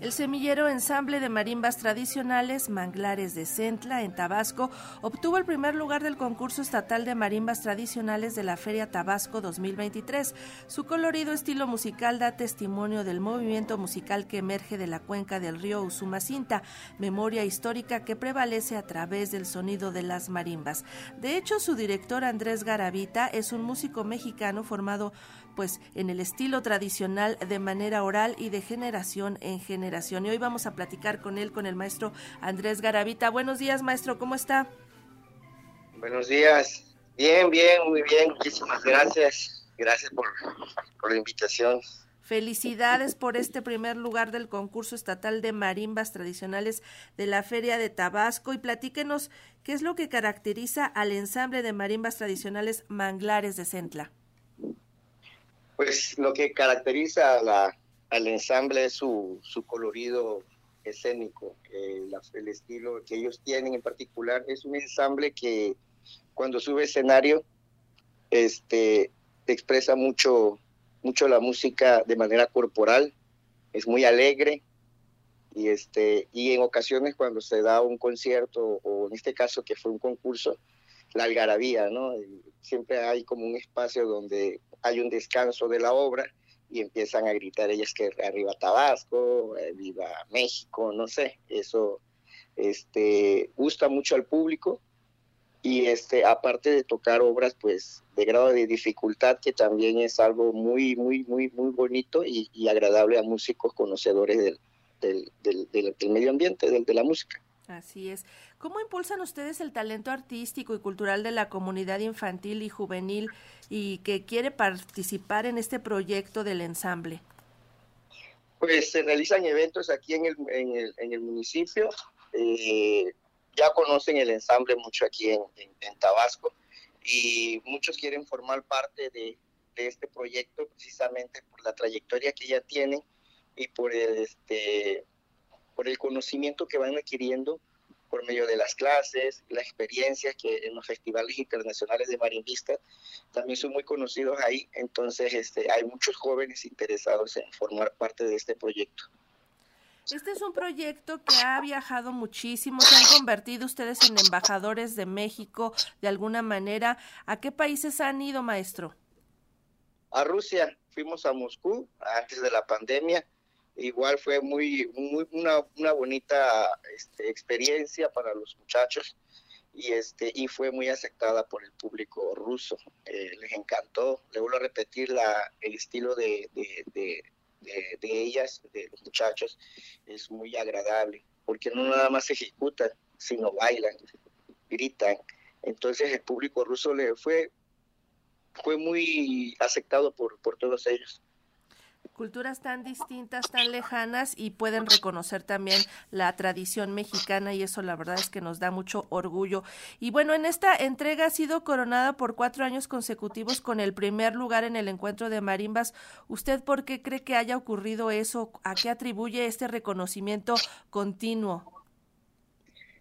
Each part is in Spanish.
El semillero ensamble de marimbas tradicionales Manglares de Centla en Tabasco obtuvo el primer lugar del concurso estatal de marimbas tradicionales de la Feria Tabasco 2023. Su colorido estilo musical da testimonio del movimiento musical que emerge de la cuenca del río Usumacinta, memoria histórica que prevalece a través del sonido de las marimbas. De hecho, su director Andrés Garavita es un músico mexicano formado pues en el estilo tradicional de manera oral y de generación en generación. Y hoy vamos a platicar con él, con el maestro Andrés Garavita. Buenos días, maestro, ¿cómo está? Buenos días. Bien, bien, muy bien. Muchísimas gracias. Gracias por, por la invitación. Felicidades por este primer lugar del concurso estatal de marimbas tradicionales de la Feria de Tabasco y platíquenos qué es lo que caracteriza al ensamble de marimbas tradicionales Manglares de Centla. Pues lo que caracteriza la, al ensamble es su, su colorido escénico, eh, el estilo que ellos tienen en particular. Es un ensamble que cuando sube escenario este, expresa mucho, mucho la música de manera corporal, es muy alegre y, este, y en ocasiones cuando se da un concierto o en este caso que fue un concurso, la algarabía, ¿no? Siempre hay como un espacio donde hay un descanso de la obra y empiezan a gritar ellas que arriba Tabasco, viva México, no sé, eso este, gusta mucho al público y este, aparte de tocar obras pues de grado de dificultad que también es algo muy, muy, muy, muy bonito y, agradable a músicos conocedores del, del, del, medio ambiente, de la música. Así es. ¿Cómo impulsan ustedes el talento artístico y cultural de la comunidad infantil y juvenil y que quiere participar en este proyecto del ensamble? Pues se realizan eventos aquí en el, en el, en el municipio. Eh, ya conocen el ensamble mucho aquí en, Tabasco y muchos quieren formar parte de, de, este proyecto precisamente por la trayectoria que ya tienen y por el, este, por el conocimiento que van adquiriendo por medio de las clases, la experiencia que en los festivales internacionales de marimbistas también son muy conocidos ahí, entonces este, hay muchos jóvenes interesados en formar parte de este proyecto. Este es un proyecto que ha viajado muchísimo, se han convertido ustedes en embajadores de México de alguna manera. ¿A qué países han ido, maestro? A Rusia, fuimos a Moscú antes de la pandemia, igual fue muy, muy una, una bonita este, experiencia para los muchachos y este y fue muy aceptada por el público ruso. Eh, les encantó. Le vuelvo a repetir la el estilo de, de, de, de, ellas de los muchachos es muy agradable porque no nada más ejecutan sino bailan gritan. Entonces el público ruso le fue fue muy aceptado por, por todos ellos culturas tan distintas, tan lejanas y pueden reconocer también la tradición mexicana y eso la verdad es que nos da mucho orgullo. Y bueno, en esta entrega ha sido coronada por cuatro años consecutivos con el primer lugar en el encuentro de marimbas. ¿Usted por qué cree que haya ocurrido eso? ¿A qué atribuye este reconocimiento continuo?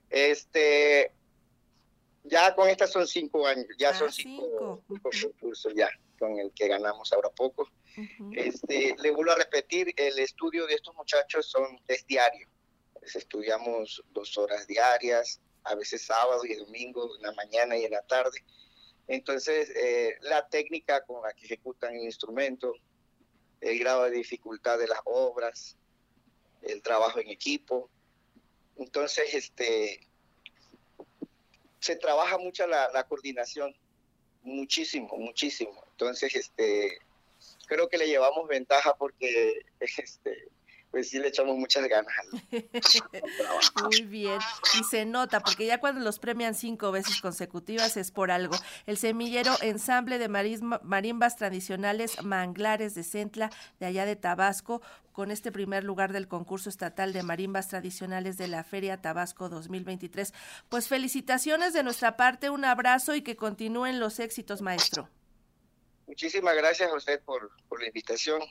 Este, ya con estas son cinco años, ya ah, son cinco, cinco concursos ya con el que ganamos ahora poco. este, le vuelvo a repetir, el estudio de estos muchachos son, es diario. Les estudiamos dos horas diarias, a veces sábado y domingo, en la mañana y en la tarde. Entonces, eh, la técnica con la que ejecutan el instrumento, el grado de dificultad de las obras, el trabajo en equipo. Entonces, este, se trabaja mucho la, la coordinación, muchísimo, muchísimo. Entonces, este, creo que le llevamos ventaja porque este, pues sí le echamos muchas ganas. Muy bien, y se nota, porque ya cuando los premian cinco veces consecutivas es por algo. El semillero ensamble de marimbas tradicionales Manglares de Centla, de allá de Tabasco, con este primer lugar del concurso estatal de marimbas tradicionales de la Feria Tabasco 2023. Pues felicitaciones de nuestra parte, un abrazo y que continúen los éxitos, maestro. Muchísimas gracias a usted por, por la invitación.